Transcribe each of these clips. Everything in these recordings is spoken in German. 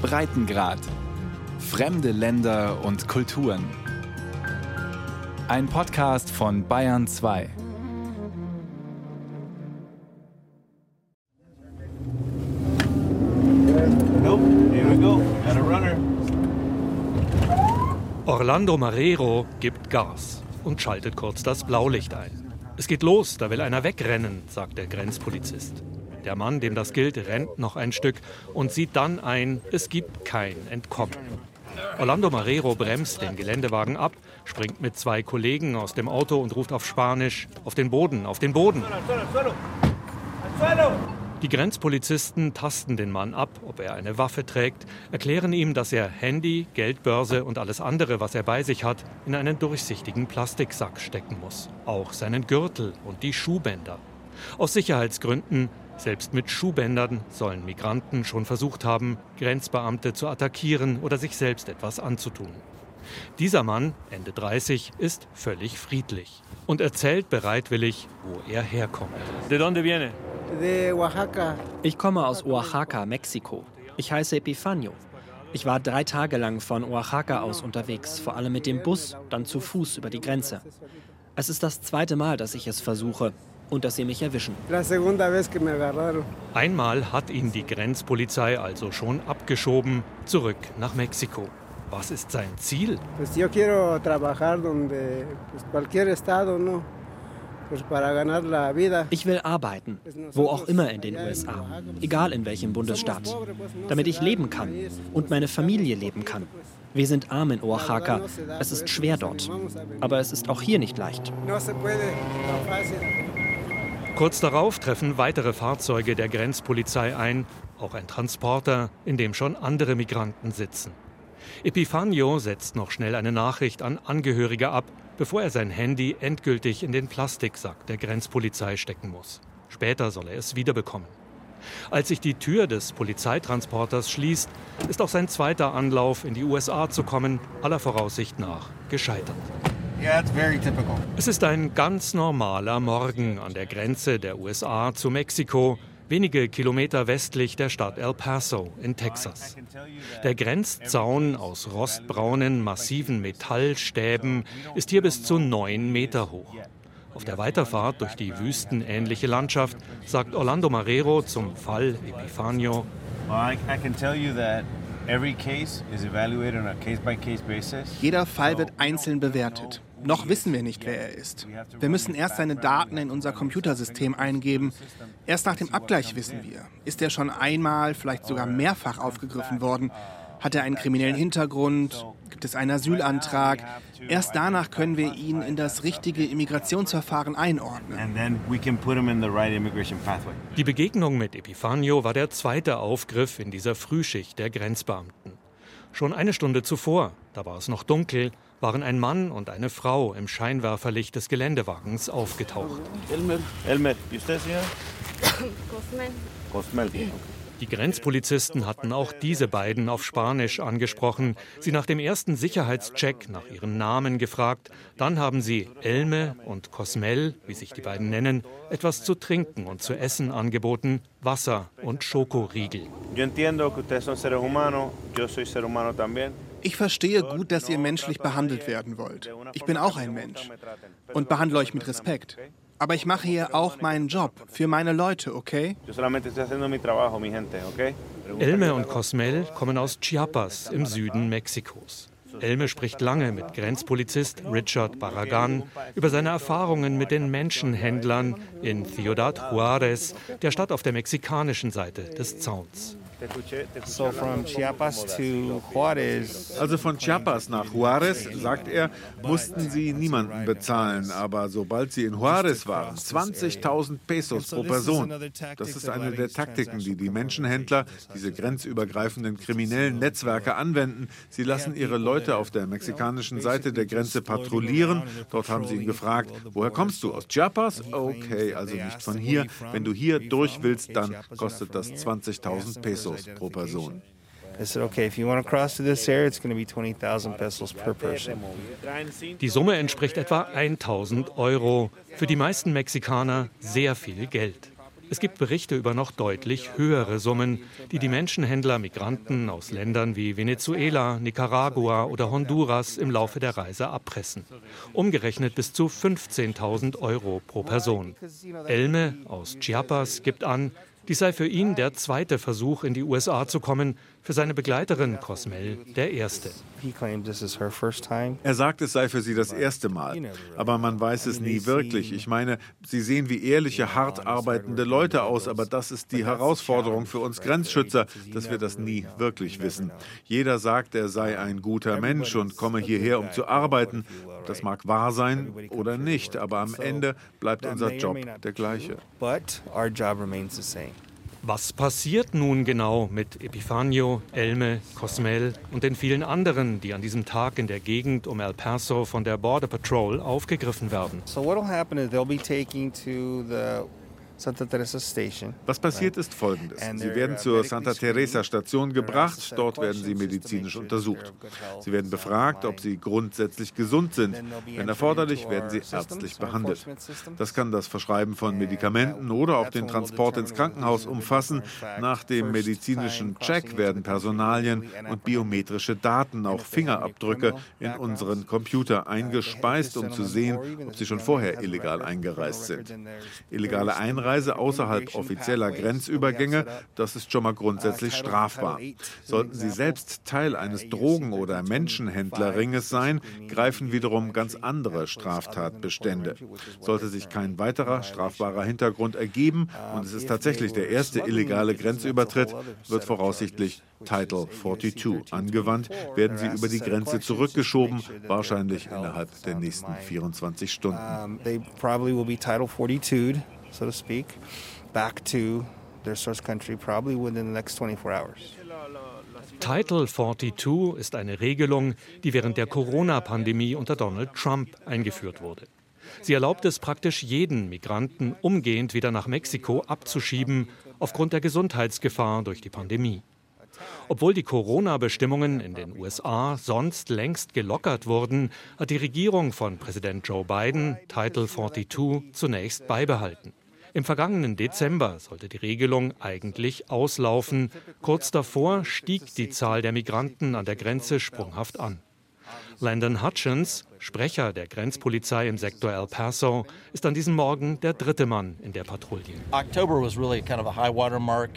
Breitengrad. Fremde Länder und Kulturen. Ein Podcast von Bayern 2. Orlando Marrero gibt Gas und schaltet kurz das Blaulicht ein. Es geht los, da will einer wegrennen, sagt der Grenzpolizist. Der Mann, dem das gilt, rennt noch ein Stück und sieht dann ein, es gibt kein Entkommen. Orlando Marrero bremst den Geländewagen ab, springt mit zwei Kollegen aus dem Auto und ruft auf Spanisch, auf den Boden, auf den Boden. Die Grenzpolizisten tasten den Mann ab, ob er eine Waffe trägt, erklären ihm, dass er Handy, Geldbörse und alles andere, was er bei sich hat, in einen durchsichtigen Plastiksack stecken muss. Auch seinen Gürtel und die Schuhbänder. Aus Sicherheitsgründen selbst mit Schuhbändern sollen Migranten schon versucht haben, Grenzbeamte zu attackieren oder sich selbst etwas anzutun. Dieser Mann, Ende 30, ist völlig friedlich und erzählt bereitwillig, wo er herkommt. ¿De dónde viene? De Oaxaca. Ich komme aus Oaxaca, Mexiko. Ich heiße Epifanio. Ich war drei Tage lang von Oaxaca aus unterwegs, vor allem mit dem Bus, dann zu Fuß über die Grenze. Es ist das zweite Mal, dass ich es versuche und dass sie mich erwischen. Einmal hat ihn die Grenzpolizei also schon abgeschoben, zurück nach Mexiko. Was ist sein Ziel? Ich will arbeiten, wo auch immer in den USA, egal in welchem Bundesstaat, damit ich leben kann und meine Familie leben kann. Wir sind arm in Oaxaca. Es ist schwer dort. Aber es ist auch hier nicht leicht. Kurz darauf treffen weitere Fahrzeuge der Grenzpolizei ein, auch ein Transporter, in dem schon andere Migranten sitzen. Epifanio setzt noch schnell eine Nachricht an Angehörige ab, bevor er sein Handy endgültig in den Plastiksack der Grenzpolizei stecken muss. Später soll er es wiederbekommen. Als sich die Tür des Polizeitransporters schließt, ist auch sein zweiter Anlauf, in die USA zu kommen, aller Voraussicht nach gescheitert. Yeah, it's very typical. Es ist ein ganz normaler Morgen an der Grenze der USA zu Mexiko, wenige Kilometer westlich der Stadt El Paso in Texas. Der Grenzzaun aus rostbraunen, massiven Metallstäben ist hier bis zu neun Meter hoch. Auf der Weiterfahrt durch die wüstenähnliche Landschaft sagt Orlando Marrero zum Fall Epifanio, Well, I, I can tell you that every case is evaluated on a case-by-case basis. Jeder Fall wird einzeln bewertet. Noch wissen wir nicht, wer er ist. Wir müssen erst seine Daten in unser Computersystem eingeben. Erst nach dem Abgleich wissen wir, ist er schon einmal, vielleicht sogar mehrfach aufgegriffen worden. Hat er einen kriminellen Hintergrund? Gibt es einen Asylantrag? Erst danach können wir ihn in das richtige Immigrationsverfahren einordnen. Die Begegnung mit Epifanio war der zweite Aufgriff in dieser Frühschicht der Grenzbeamten. Schon eine Stunde zuvor, da war es noch dunkel, waren ein Mann und eine Frau im Scheinwerferlicht des Geländewagens aufgetaucht. Elmer. Elmer, ¿y usted, señor? Cosmel. Okay. Die Grenzpolizisten hatten auch diese beiden auf Spanisch angesprochen, sie nach dem ersten Sicherheitscheck nach ihren Namen gefragt. Dann haben sie Elme und Cosmel, wie sich die beiden nennen, etwas zu trinken und zu essen angeboten, Wasser und Schokoriegel. Yo entiendo que ustedes son seres humanos, yo soy ser humano también. Ich verstehe gut, dass ihr menschlich behandelt werden wollt. Ich bin auch ein Mensch und behandle euch mit Respekt. Aber ich mache hier auch meinen Job für meine Leute, okay? Elme und Cosmel kommen aus Chiapas im Süden Mexikos. Elme spricht lange mit Grenzpolizist Richard Barragan über seine Erfahrungen mit den Menschenhändlern in Ciudad Juárez, der Stadt auf der mexikanischen Seite des Zauns. So from Chiapas to Juarez, Also von Chiapas nach Juarez, sagt er, mussten sie niemanden bezahlen. Aber sobald sie in Juarez waren, 20.000 Pesos pro Person. Das ist eine der Taktiken, die die Menschenhändler, diese grenzübergreifenden kriminellen Netzwerke anwenden. Sie lassen ihre Leute auf der mexikanischen Seite der Grenze patrouillieren. Dort haben sie ihn gefragt, woher kommst du? Aus Chiapas? Okay, also nicht von hier. Wenn du hier durch willst, dann kostet das 20.000 Pesos pro Person. I said, okay, if you want to cross to this area, it's going to be 20,000 pesos per person. Die Summe entspricht etwa 1000 Euro. Für die meisten Mexikaner sehr viel Geld. Es gibt Berichte über noch deutlich höhere Summen, die die Menschenhändler Migranten aus Ländern wie Venezuela, Nicaragua oder Honduras im Laufe der Reise abpressen. Umgerechnet bis zu 15.000 Euro pro Person. Elme aus Chiapas gibt an, dies sei für ihn der zweite Versuch, in die USA zu kommen, für seine Begleiterin Cosmel der erste. Er sagt, es sei für sie das erste Mal. Aber man weiß es nie wirklich. Ich meine, sie sehen wie ehrliche, hart arbeitende Leute aus, aber das ist die Herausforderung für uns Grenzschützer, dass wir das nie wirklich wissen. Jeder sagt, er sei ein guter Mensch und komme hierher, um zu arbeiten. Das mag wahr sein oder nicht, aber am Ende bleibt unser Job der gleiche. Was passiert nun genau mit Epifanio, Elme, Cosmel und den vielen anderen, die an diesem Tag in der Gegend um El Paso von der Border Patrol aufgegriffen werden? So what will happen is they'll be taken to the Santa Teresa Station. Was passiert ist folgendes. Sie werden zur Santa Teresa Station gebracht, dort werden sie medizinisch untersucht. Sie werden befragt, ob sie grundsätzlich gesund sind. Wenn erforderlich, werden sie ärztlich behandelt. Das kann das Verschreiben von Medikamenten oder auch den Transport ins Krankenhaus umfassen. Nach dem medizinischen Check werden Personalien und biometrische Daten, auch Fingerabdrücke, in unseren Computer eingespeist, um zu sehen, ob sie schon vorher illegal eingereist sind. Illegale Einreise Einreise außerhalb offizieller Grenzübergänge, das ist schon mal grundsätzlich strafbar. Sollten Sie selbst Teil eines Drogen- oder Menschenhändlerringes sein, greifen wiederum ganz andere Straftatbestände. Sollte sich kein weiterer strafbarer Hintergrund ergeben und es ist tatsächlich der erste illegale Grenzübertritt, wird voraussichtlich Title 42 angewandt, werden sie über die Grenze zurückgeschoben, wahrscheinlich innerhalb der nächsten 24 Stunden so to speak, back to their source country probably within the next 24 hours. Title 42 ist eine Regelung, die während der Corona-Pandemie unter Donald Trump eingeführt wurde. Sie erlaubt es praktisch jeden Migranten umgehend wieder nach Mexiko abzuschieben, aufgrund der Gesundheitsgefahr durch die Pandemie. Obwohl die Corona-Bestimmungen in den USA sonst längst gelockert wurden, hat die Regierung von Präsident Joe Biden Title 42 zunächst beibehalten. Im vergangenen Dezember sollte die Regelung eigentlich auslaufen. Kurz davor stieg die Zahl der Migranten an der Grenze sprunghaft an. Landon Hutchins, Sprecher der Grenzpolizei im Sektor El Paso, ist an diesem Morgen der dritte Mann in der Patrouille.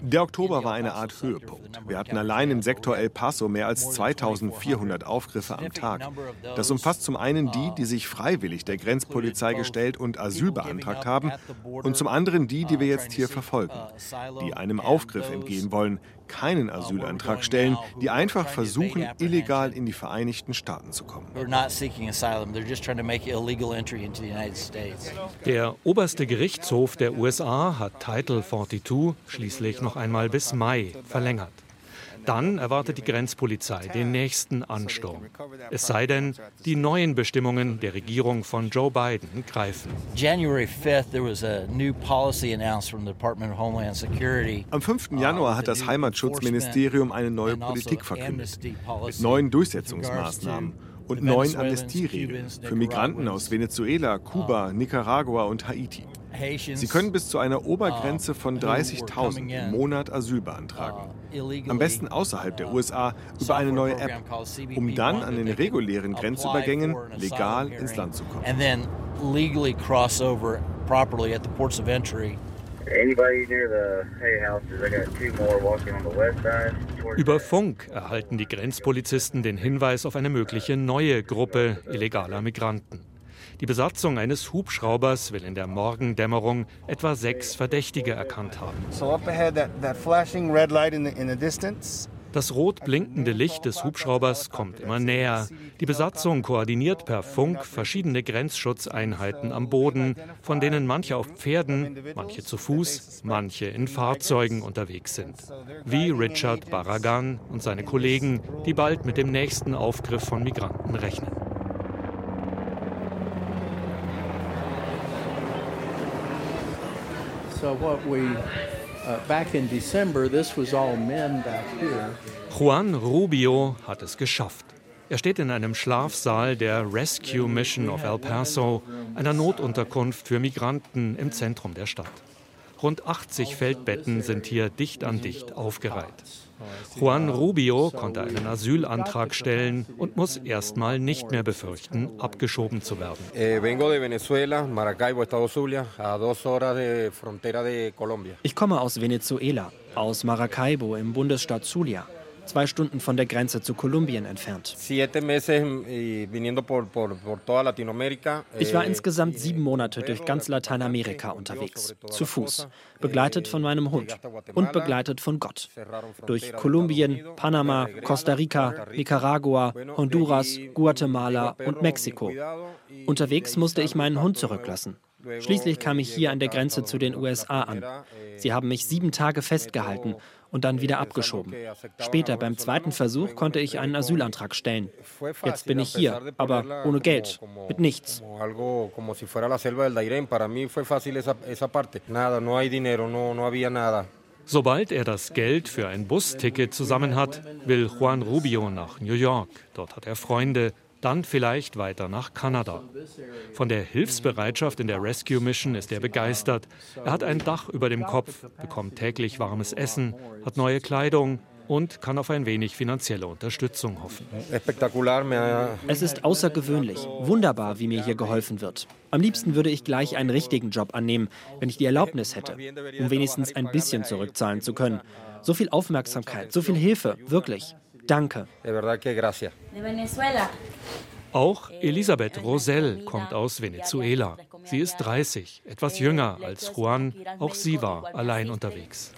Der Oktober war eine Art Höhepunkt. Wir hatten allein im Sektor El Paso mehr als 2400 Aufgriffe am Tag. Das umfasst zum einen die, die sich freiwillig der Grenzpolizei gestellt und Asyl beantragt haben, und zum anderen die, die wir jetzt hier verfolgen, die einem Aufgriff entgehen wollen, keinen Asylantrag stellen, die einfach versuchen, illegal in die Vereinigten Staaten zu kommen. Der oberste Gerichtshof der USA hat Title 42 schließlich noch einmal bis Mai verlängert. Dann erwartet die Grenzpolizei den nächsten Ansturm. Es sei denn, die neuen Bestimmungen der Regierung von Joe Biden greifen. Am 5. Januar hat das Heimatschutzministerium eine neue Politik verkündet, mit neuen Durchsetzungsmaßnahmen und neuen Amnestieregeln für Migranten aus Venezuela, Kuba, Nicaragua und Haiti. Sie können bis zu einer Obergrenze von 30.000 im Monat Asyl beantragen. Am besten außerhalb der USA über eine neue App, um dann an den regulären Grenzübergängen legal ins Land zu kommen. Über Funk erhalten die Grenzpolizisten den Hinweis auf eine mögliche neue Gruppe illegaler Migranten. Die Besatzung eines Hubschraubers will in der Morgendämmerung etwa sechs Verdächtige erkannt haben. Das rot blinkende Licht des Hubschraubers kommt immer näher. Die Besatzung koordiniert per Funk verschiedene Grenzschutzeinheiten am Boden, von denen manche auf Pferden, manche zu Fuß, manche in Fahrzeugen unterwegs sind. Wie Richard Barragan und seine Kollegen, die bald mit dem nächsten Aufgriff von Migranten rechnen. So what we uh. Juan Rubio hat es geschafft. Er steht in einem Schlafsaal der Rescue Mission of El Paso, einer Notunterkunft für Migranten im Zentrum der Stadt. Rund 80 Feldbetten sind hier dicht an dicht aufgereiht. Juan Rubio konnte einen Asylantrag stellen und muss erstmal nicht mehr befürchten, abgeschoben zu werden. Eh, ich komme aus Venezuela, aus Maracaibo im Bundesstaat Zulia zwei Stunden von der Grenze zu Kolumbien entfernt. Ich war insgesamt sieben Monate durch ganz Lateinamerika unterwegs, zu Fuß, begleitet von meinem Hund und begleitet von Gott. Durch Kolumbien, Panama, Costa Rica, Nicaragua, Honduras, Guatemala und Mexiko. Unterwegs musste ich meinen Hund zurücklassen. Schließlich kam ich hier an der Grenze zu den USA an. Sie haben mich sieben Tage festgehalten und dann wieder abgeschoben. Später, beim zweiten Versuch, konnte ich einen Asylantrag stellen. Jetzt bin ich hier, aber ohne Geld, mit nichts. Sobald er das Geld für ein Busticket zusammen hat, will Juan Rubio nach New York. Dort hat er Freunde, dann vielleicht weiter nach Kanada. Von der Hilfsbereitschaft in der Rescue Mission ist er begeistert. Er hat ein Dach über dem Kopf, bekommt täglich warmes Essen, hat neue Kleidung und kann auf ein wenig finanzielle Unterstützung hoffen. Es ist außergewöhnlich, wunderbar, wie mir hier geholfen wird. Am liebsten würde ich gleich einen richtigen Job annehmen, wenn ich die Erlaubnis hätte, um wenigstens ein bisschen zurückzahlen zu können. So viel Aufmerksamkeit, so viel Hilfe, wirklich. Danke. Auch Elisabeth Rosell kommt aus Venezuela. Sie ist 30, etwas jünger als Juan. Auch sie war allein unterwegs.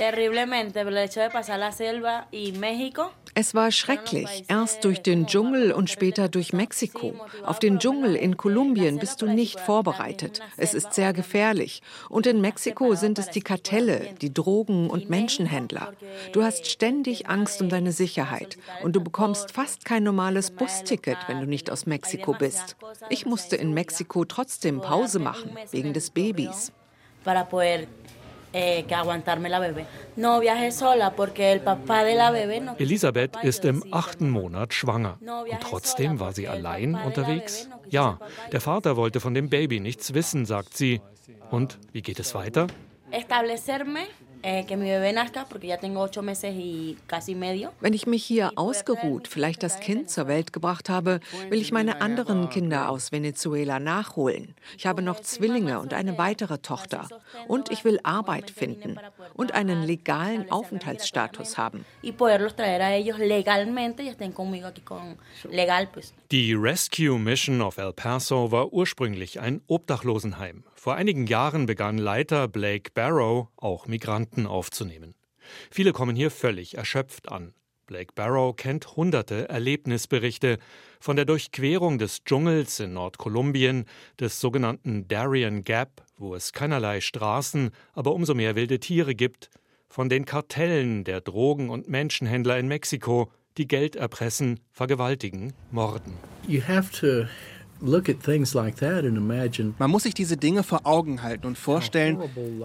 Es war schrecklich. Erst durch den Dschungel und später durch Mexiko. Auf den Dschungel in Kolumbien bist du nicht vorbereitet. Es ist sehr gefährlich. Und in Mexiko sind es die Kartelle, die Drogen- und Menschenhändler. Du hast ständig Angst um deine Sicherheit. Und du bekommst fast kein normales Busticket, wenn du nicht aus Mexiko bist. Ich musste in Mexiko trotzdem Pause machen machen, wegen des Babys. Eh, Elisabeth ist im achten Monat schwanger. Und trotzdem war sie allein unterwegs? Ja, der Vater wollte von dem Baby nichts wissen, sagt sie. Und wie geht es weiter? Eh, Wenn ich mich hier ausgeruht, vielleicht das Kind zur Welt gebracht habe, will ich meine anderen Kinder aus Venezuela nachholen. Ich habe noch Zwillinge und eine weitere Tochter. Und ich will Arbeit finden und einen legalen Aufenthaltsstatus haben. Die Rescue Mission of El Paso war ursprünglich ein Obdachlosenheim. Vor einigen Jahren begann Leiter Blake Barrow auch Migranten aufzunehmen. Viele kommen hier völlig erschöpft an. Blake Barrow kennt hunderte Erlebnisberichte von der Durchquerung des Dschungels in Nordkolumbien, des sogenannten Darien Gap, wo es keinerlei Straßen, aber umso mehr wilde Tiere gibt, von den Kartellen der Drogen- und Menschenhändler in Mexiko, die Geld erpressen, vergewaltigen, morden. You have to man muss sich diese Dinge vor Augen halten und vorstellen,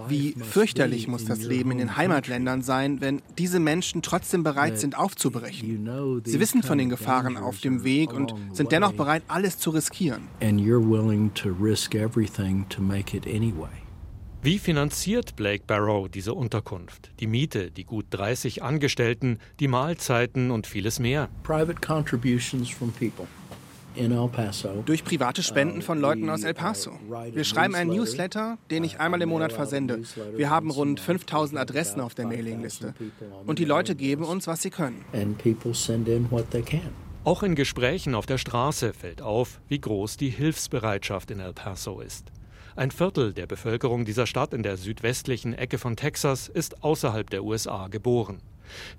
wie fürchterlich muss das Leben in den Heimatländern sein, wenn diese Menschen trotzdem bereit sind, aufzubrechen. Sie wissen von den Gefahren auf dem Weg und sind dennoch bereit, alles zu riskieren. Wie finanziert Blake Barrow diese Unterkunft? Die Miete, die gut 30 Angestellten, die Mahlzeiten und vieles mehr. Private contributions from people. Durch private Spenden von Leuten aus El Paso. Wir schreiben einen Newsletter, den ich einmal im Monat versende. Wir haben rund 5000 Adressen auf der Mailingliste. Und die Leute geben uns, was sie können. Auch in Gesprächen auf der Straße fällt auf, wie groß die Hilfsbereitschaft in El Paso ist. Ein Viertel der Bevölkerung dieser Stadt in der südwestlichen Ecke von Texas ist außerhalb der USA geboren.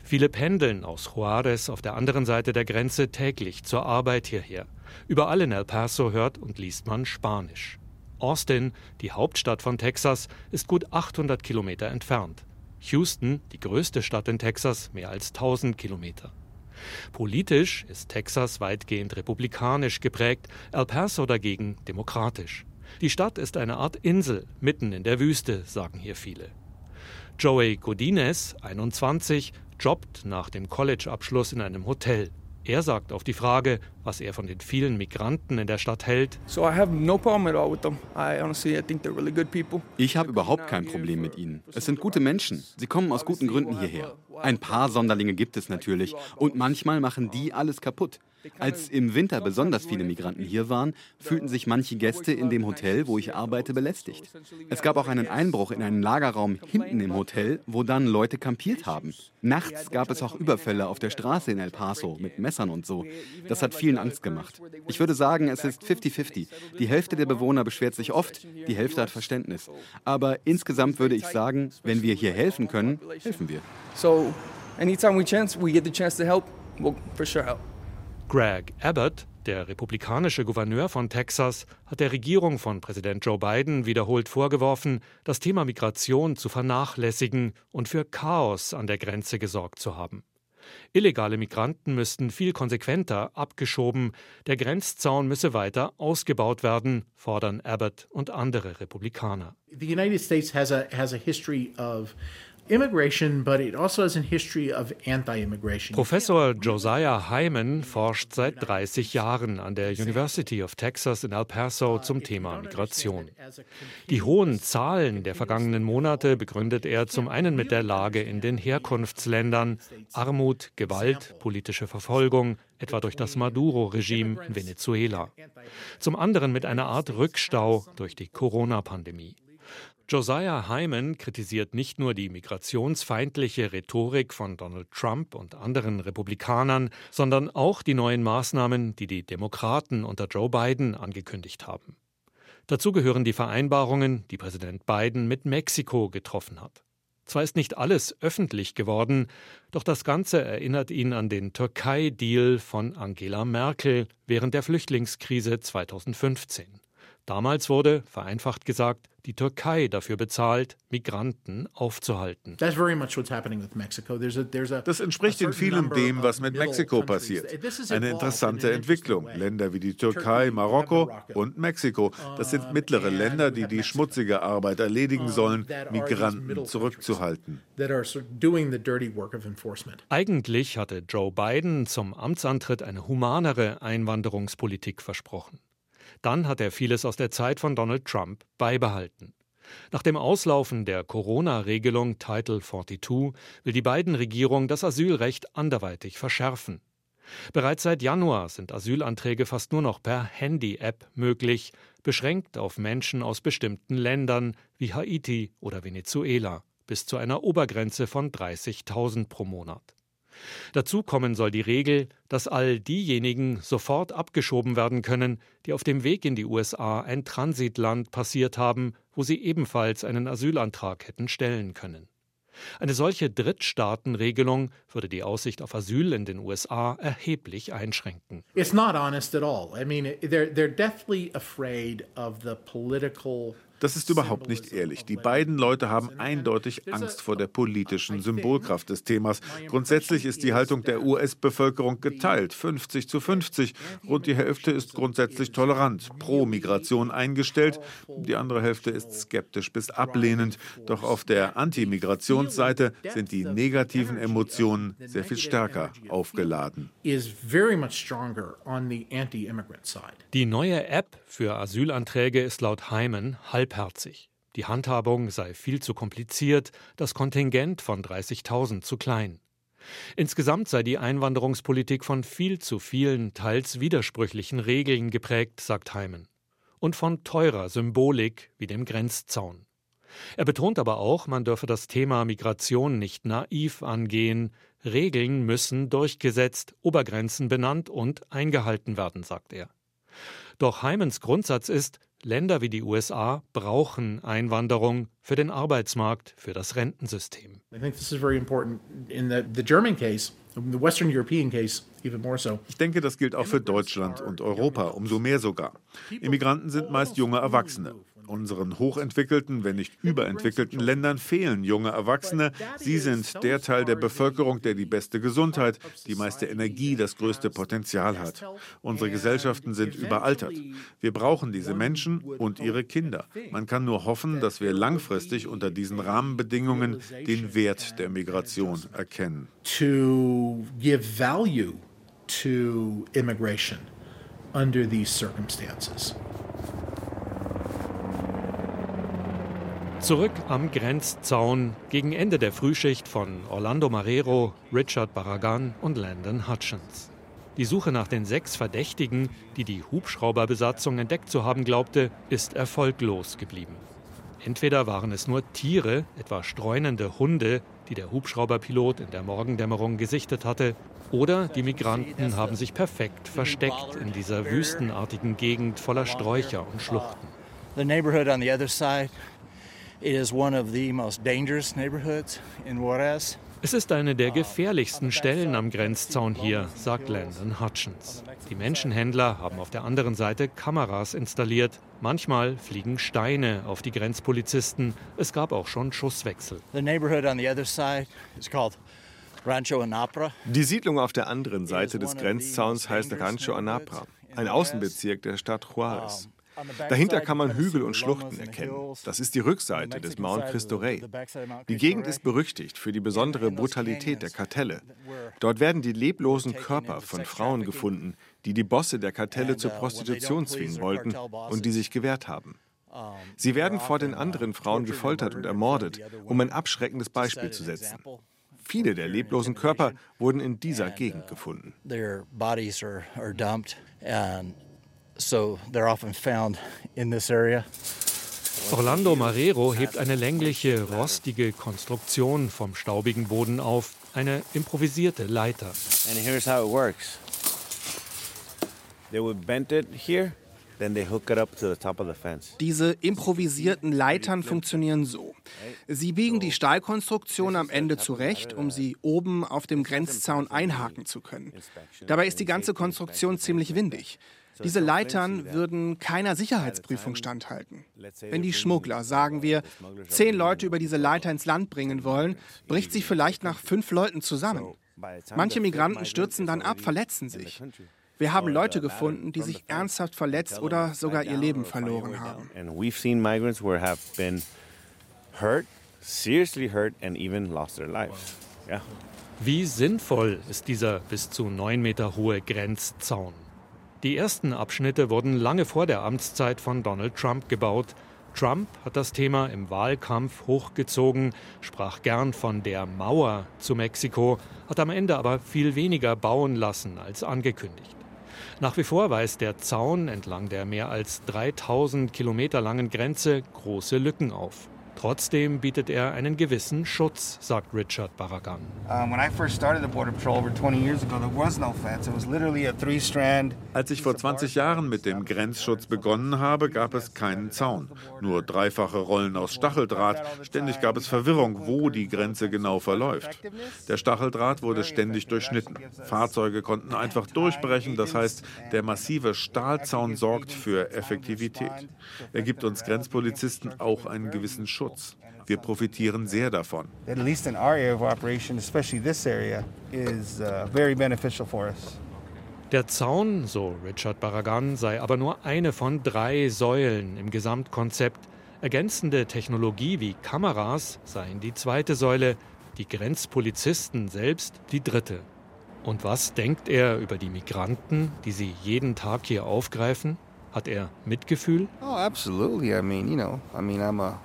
Viele pendeln aus Juarez auf der anderen Seite der Grenze täglich zur Arbeit hierher. Überall in El Paso hört und liest man Spanisch. Austin, die Hauptstadt von Texas, ist gut 800 Kilometer entfernt. Houston, die größte Stadt in Texas, mehr als 1000 Kilometer. Politisch ist Texas weitgehend republikanisch geprägt, El Paso dagegen demokratisch. Die Stadt ist eine Art Insel mitten in der Wüste, sagen hier viele. Joey Godinez, 21, jobbt nach dem College-Abschluss in einem Hotel. Er sagt auf die Frage, was er von den vielen Migranten in der Stadt hält. Ich habe überhaupt kein Problem mit ihnen. Es sind gute Menschen. Sie kommen aus guten Gründen hierher. Ein paar Sonderlinge gibt es natürlich und manchmal machen die alles kaputt. Als im Winter besonders viele Migranten hier waren, fühlten sich manche Gäste in dem Hotel, wo ich arbeite, belästigt. Es gab auch einen Einbruch in einen Lagerraum hinten im Hotel, wo dann Leute kampiert haben. Nachts gab es auch Überfälle auf der Straße in El Paso mit Messern und so. Das hat vielen Angst gemacht. Ich würde sagen, es ist 50-50. Die Hälfte der Bewohner beschwert sich oft, die Hälfte hat Verständnis. Aber insgesamt würde ich sagen, wenn wir hier helfen können, helfen wir. So, anytime we chance, we get the chance to help, we'll for sure help. Greg Abbott, der republikanische Gouverneur von Texas, hat der Regierung von Präsident Joe Biden wiederholt vorgeworfen, das Thema Migration zu vernachlässigen und für Chaos an der Grenze gesorgt zu haben. Illegale Migranten müssten viel konsequenter abgeschoben, der Grenzzaun müsse weiter ausgebaut werden, fordern Abbott und andere Republikaner. The United States has a, has a history of also Professor Josiah Hyman forscht seit 30 Jahren an der University of Texas in El Paso zum Thema Migration. Die hohen Zahlen der vergangenen Monate begründet er zum einen mit der Lage in den Herkunftsländern, Armut, Gewalt, politische Verfolgung, etwa durch das Maduro-Regime in Venezuela. Zum anderen mit einer Art Rückstau durch die Corona-Pandemie. Josiah Hyman kritisiert nicht nur die migrationsfeindliche Rhetorik von Donald Trump und anderen Republikanern, sondern auch die neuen Maßnahmen, die die Demokraten unter Joe Biden angekündigt haben. Dazu gehören die Vereinbarungen, die Präsident Biden mit Mexiko getroffen hat. Zwar ist nicht alles öffentlich geworden, doch das Ganze erinnert ihn an den Türkei-Deal von Angela Merkel während der Flüchtlingskrise 2015. Damals wurde, vereinfacht gesagt, die Türkei dafür bezahlt, Migranten aufzuhalten. Das entspricht in vielem dem, was mit Mexiko passiert. Eine interessante Entwicklung. Länder wie die Türkei, Marokko und Mexiko, das sind mittlere Länder, die die schmutzige Arbeit erledigen sollen, Migranten zurückzuhalten. Eigentlich hatte Joe Biden zum Amtsantritt eine humanere Einwanderungspolitik versprochen. Dann hat er vieles aus der Zeit von Donald Trump beibehalten. Nach dem Auslaufen der Corona-Regelung Title 42 will die beiden Regierung das Asylrecht anderweitig verschärfen. Bereits seit Januar sind Asylanträge fast nur noch per Handy-App möglich, beschränkt auf Menschen aus bestimmten Ländern wie Haiti oder Venezuela, bis zu einer Obergrenze von 30.000 pro Monat. Dazu kommen soll die Regel, dass all diejenigen sofort abgeschoben werden können, die auf dem Weg in die USA ein Transitland passiert haben, wo sie ebenfalls einen Asylantrag hätten stellen können. Eine solche Drittstaatenregelung würde die Aussicht auf Asyl in den USA erheblich einschränken. It's not honest at all. I mean, they're, they're deathly afraid of the political das ist überhaupt nicht ehrlich. Die beiden Leute haben eindeutig Angst vor der politischen Symbolkraft des Themas. Grundsätzlich ist die Haltung der US-Bevölkerung geteilt, 50 zu 50. Rund die Hälfte ist grundsätzlich tolerant, pro Migration eingestellt. Die andere Hälfte ist skeptisch bis ablehnend. Doch auf der Anti-Migrationsseite sind die negativen Emotionen sehr viel stärker aufgeladen. Die neue App für Asylanträge ist laut Hyman halb halbherzig. Die Handhabung sei viel zu kompliziert, das Kontingent von 30.000 zu klein. Insgesamt sei die Einwanderungspolitik von viel zu vielen, teils widersprüchlichen Regeln geprägt, sagt Heimen. Und von teurer Symbolik wie dem Grenzzaun. Er betont aber auch, man dürfe das Thema Migration nicht naiv angehen. Regeln müssen durchgesetzt, Obergrenzen benannt und eingehalten werden, sagt er. Doch Heimens Grundsatz ist, Länder wie die USA brauchen Einwanderung für den Arbeitsmarkt, für das Rentensystem. Ich denke, das gilt auch für Deutschland und Europa, umso mehr sogar. Immigranten sind meist junge Erwachsene. Unseren hochentwickelten, wenn nicht überentwickelten Ländern fehlen junge Erwachsene. Sie sind der Teil der Bevölkerung, der die beste Gesundheit, die meiste Energie, das größte Potenzial hat. Unsere Gesellschaften sind überaltert. Wir brauchen diese Menschen und ihre Kinder. Man kann nur hoffen, dass wir langfristig unter diesen Rahmenbedingungen den Wert der Migration erkennen. To give value to immigration under these circumstances. Zurück am Grenzzaun gegen Ende der Frühschicht von Orlando Marrero, Richard Barragan und Landon Hutchins. Die Suche nach den sechs Verdächtigen, die die Hubschrauberbesatzung entdeckt zu haben glaubte, ist erfolglos geblieben. Entweder waren es nur Tiere, etwa streunende Hunde, die der Hubschrauberpilot in der Morgendämmerung gesichtet hatte, oder die Migranten haben sich perfekt versteckt in dieser wüstenartigen Gegend voller Sträucher und Schluchten. The neighborhood on the other side Es ist eine der gefährlichsten Stellen am Grenzzaun hier, sagt Landon Hutchins. Die Menschenhändler haben auf der anderen Seite Kameras installiert. Manchmal fliegen Steine auf die Grenzpolizisten. Es gab auch schon Schusswechsel. Die Siedlung auf der anderen Seite des Grenzzauns heißt Rancho Anapra, ein Außenbezirk der Stadt Juarez. Dahinter kann man Hügel und Schluchten erkennen. Das ist die Rückseite des Mount Cristo Rey. Die Gegend ist berüchtigt für die besondere Brutalität der Kartelle. Dort werden die leblosen Körper von Frauen gefunden, die die Bosse der Kartelle zur Prostitution zwingen wollten und die sich gewehrt haben. Sie werden vor den anderen Frauen gefoltert und ermordet, um ein abschreckendes Beispiel zu setzen. Viele der leblosen Körper wurden in dieser Gegend gefunden so they're often found in this area. Orlando Marrero hebt eine längliche, rostige Konstruktion vom staubigen Boden auf, eine improvisierte Leiter. And here's how it works. They would bend it here, then they hook it up to the top of the fence. Diese improvisierten Leitern funktionieren so. Sie biegen die Stahlkonstruktion am Ende zurecht, um sie oben auf dem Grenzzaun einhaken zu können. Dabei ist die ganze Konstruktion ziemlich windig. Diese Leitern würden keiner Sicherheitsprüfung standhalten. Wenn die Schmuggler, sagen wir, zehn Leute über diese Leiter ins Land bringen wollen, bricht sie vielleicht nach fünf Leuten zusammen. Manche Migranten stürzen dann ab, verletzen sich. Wir haben Leute gefunden, die sich ernsthaft verletzt oder sogar ihr Leben verloren haben. Wie sinnvoll ist dieser bis zu neun Meter hohe Grenzzaun? Die ersten Abschnitte wurden lange vor der Amtszeit von Donald Trump gebaut. Trump hat das Thema im Wahlkampf hochgezogen, sprach gern von der Mauer zu Mexiko, hat am Ende aber viel weniger bauen lassen als angekündigt. Nach wie vor weist der Zaun entlang der mehr als 3000 Kilometer langen Grenze große Lücken auf. Trotzdem bietet er einen gewissen Schutz, sagt Richard Barragan. Als ich vor 20 Jahren mit dem Grenzschutz begonnen habe, gab es keinen Zaun. Nur dreifache Rollen aus Stacheldraht. Ständig gab es Verwirrung, wo die Grenze genau verläuft. Der Stacheldraht wurde ständig durchschnitten. Fahrzeuge konnten einfach durchbrechen. Das heißt, der massive Stahlzaun sorgt für Effektivität. Er gibt uns Grenzpolizisten auch einen gewissen Schutz. Schutz. Wir profitieren sehr davon. Uh, Der Zaun, so Richard Barragan, sei aber nur eine von drei Säulen im Gesamtkonzept. Ergänzende Technologie wie Kameras seien die zweite Säule, die Grenzpolizisten selbst die dritte. Und was denkt er über die Migranten, die sie jeden Tag hier aufgreifen? Hat er Mitgefühl? Oh, absolutely. I mean, you know, I mean, I'm a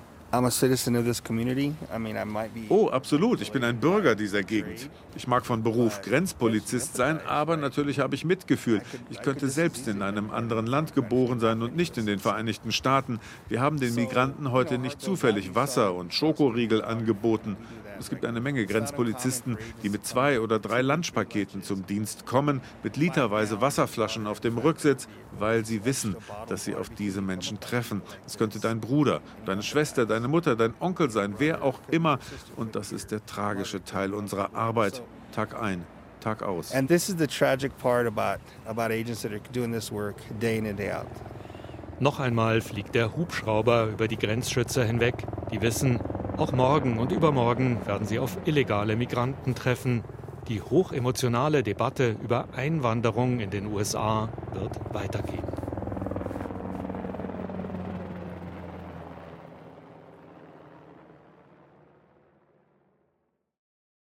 Oh, absolut. Ich bin ein Bürger dieser Gegend. Ich mag von Beruf Grenzpolizist sein, aber natürlich habe ich Mitgefühl. Ich könnte selbst in einem anderen Land geboren sein und nicht in den Vereinigten Staaten. Wir haben den Migranten heute nicht zufällig Wasser und Schokoriegel angeboten. Es gibt eine Menge Grenzpolizisten, die mit zwei oder drei Lunchpaketen zum Dienst kommen, mit literweise Wasserflaschen auf dem Rücksitz, weil sie wissen, dass sie auf diese Menschen treffen. Es könnte dein Bruder, deine Schwester, deine Mutter, dein Onkel sein, wer auch immer. Und das ist der tragische Teil unserer Arbeit, Tag ein, Tag aus. And this is the tragic part about, about agents that are doing this work day in and day out. Noch einmal fliegt der Hubschrauber über die Grenzschützer hinweg. Die wissen, auch morgen und übermorgen werden sie auf illegale Migranten treffen. Die hochemotionale Debatte über Einwanderung in den USA wird weitergehen.